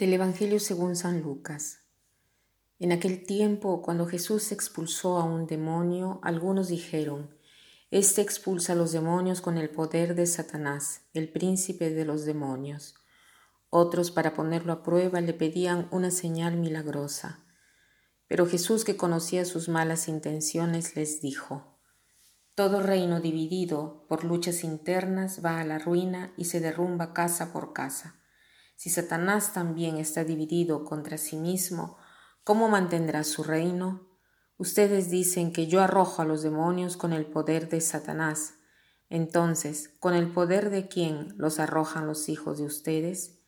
Del Evangelio según San Lucas. En aquel tiempo, cuando Jesús expulsó a un demonio, algunos dijeron, Este expulsa a los demonios con el poder de Satanás, el príncipe de los demonios. Otros, para ponerlo a prueba, le pedían una señal milagrosa. Pero Jesús, que conocía sus malas intenciones, les dijo, Todo reino dividido por luchas internas va a la ruina y se derrumba casa por casa. Si Satanás también está dividido contra sí mismo, ¿cómo mantendrá su reino? Ustedes dicen que yo arrojo a los demonios con el poder de Satanás. Entonces, ¿con el poder de quién los arrojan los hijos de ustedes?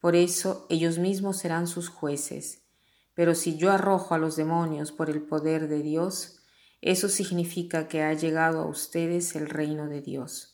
Por eso ellos mismos serán sus jueces. Pero si yo arrojo a los demonios por el poder de Dios, eso significa que ha llegado a ustedes el reino de Dios.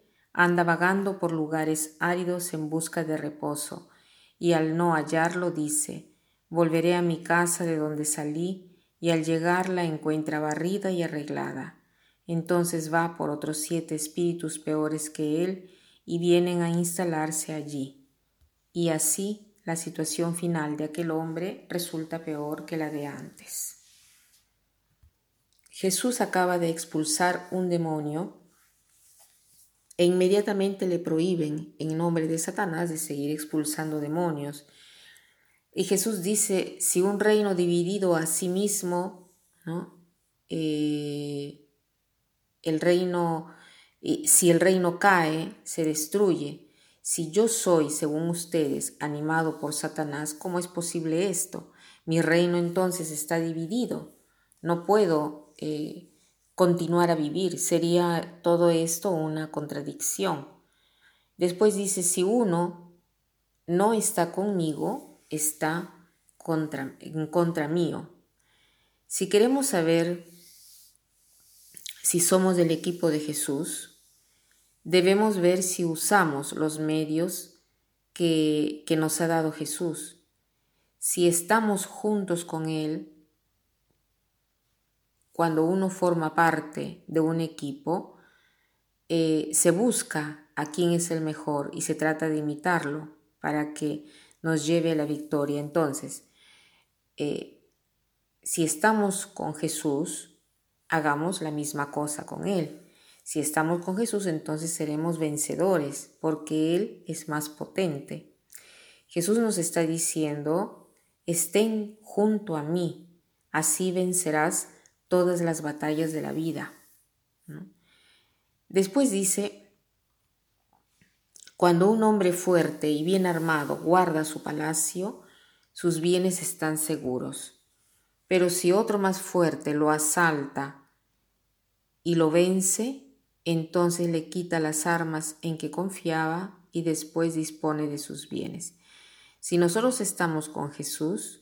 anda vagando por lugares áridos en busca de reposo, y al no hallarlo dice, volveré a mi casa de donde salí, y al llegar la encuentra barrida y arreglada. Entonces va por otros siete espíritus peores que él, y vienen a instalarse allí. Y así la situación final de aquel hombre resulta peor que la de antes. Jesús acaba de expulsar un demonio e inmediatamente le prohíben en nombre de Satanás de seguir expulsando demonios. Y Jesús dice, si un reino dividido a sí mismo, ¿no? Eh, el reino, si el reino cae, se destruye. Si yo soy, según ustedes, animado por Satanás, ¿cómo es posible esto? Mi reino entonces está dividido. No puedo eh, continuar a vivir. Sería todo esto una contradicción. Después dice, si uno no está conmigo, está en contra mío. Si queremos saber si somos del equipo de Jesús, debemos ver si usamos los medios que, que nos ha dado Jesús. Si estamos juntos con Él, cuando uno forma parte de un equipo, eh, se busca a quién es el mejor y se trata de imitarlo para que nos lleve a la victoria. Entonces, eh, si estamos con Jesús, hagamos la misma cosa con Él. Si estamos con Jesús, entonces seremos vencedores, porque Él es más potente. Jesús nos está diciendo, estén junto a mí, así vencerás todas las batallas de la vida. Después dice, cuando un hombre fuerte y bien armado guarda su palacio, sus bienes están seguros. Pero si otro más fuerte lo asalta y lo vence, entonces le quita las armas en que confiaba y después dispone de sus bienes. Si nosotros estamos con Jesús,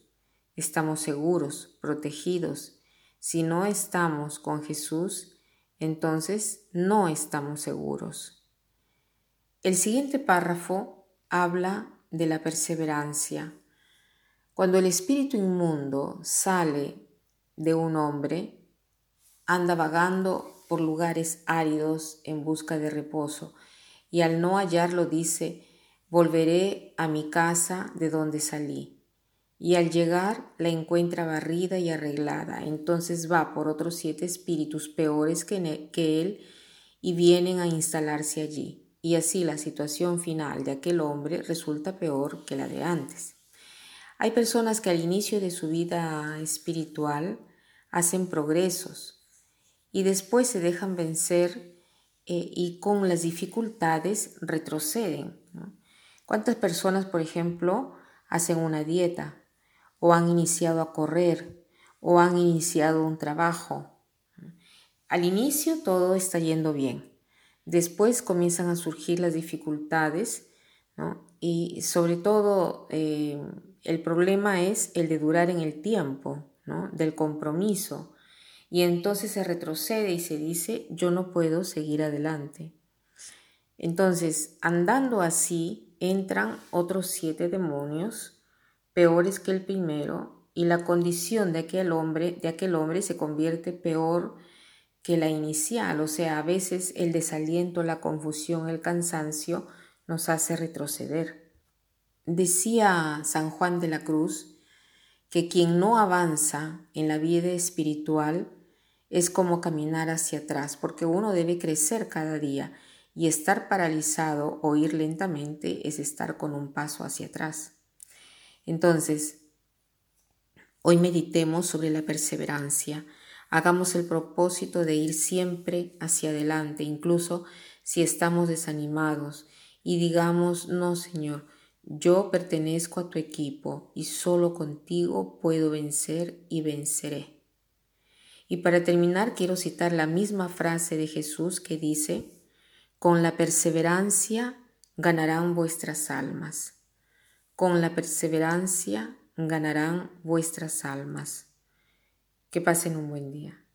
estamos seguros, protegidos si no estamos con Jesús, entonces no estamos seguros. El siguiente párrafo habla de la perseverancia. Cuando el espíritu inmundo sale de un hombre, anda vagando por lugares áridos en busca de reposo, y al no hallarlo dice, volveré a mi casa de donde salí y al llegar la encuentra barrida y arreglada. Entonces va por otros siete espíritus peores que, él y vienen a instalarse allí. Y así la situación final de aquel hombre resulta peor que la de antes. Hay personas que al inicio de su vida espiritual hacen progresos y después se dejan vencer eh, y con las dificultades retroceden. ¿Cuántas personas, por ejemplo, hacen una dieta o han iniciado a correr o han iniciado un trabajo. Al inicio todo está yendo bien. Después comienzan a surgir las dificultades y sobre todo eh, El problema es el de durar en el tiempo. Del compromiso. Y entonces se retrocede y se dice, yo no puedo seguir adelante. Entonces, andando así, entran otros siete demonios, peores que el primero, y la condición de aquel hombre, de aquel hombre se convierte peor que la inicial, o sea, a veces el desaliento, la confusión, el cansancio nos hace retroceder. Decía San Juan de la Cruz que quien no avanza en la vida espiritual es como caminar hacia atrás, porque uno debe crecer cada día y estar paralizado o ir lentamente es estar con un paso hacia atrás. Entonces, hoy meditemos sobre la perseverancia. Hagamos el propósito de ir siempre hacia adelante, incluso si estamos desanimados, y digamos, no, Señor, yo pertenezco a tu equipo y solo contigo puedo vencer y venceré. Y para terminar, quiero citar la misma frase de Jesús que dice, con la perseverancia ganarán vuestras almas. Con la perseverancia ganarán vuestras almas. Que pasen un buen día.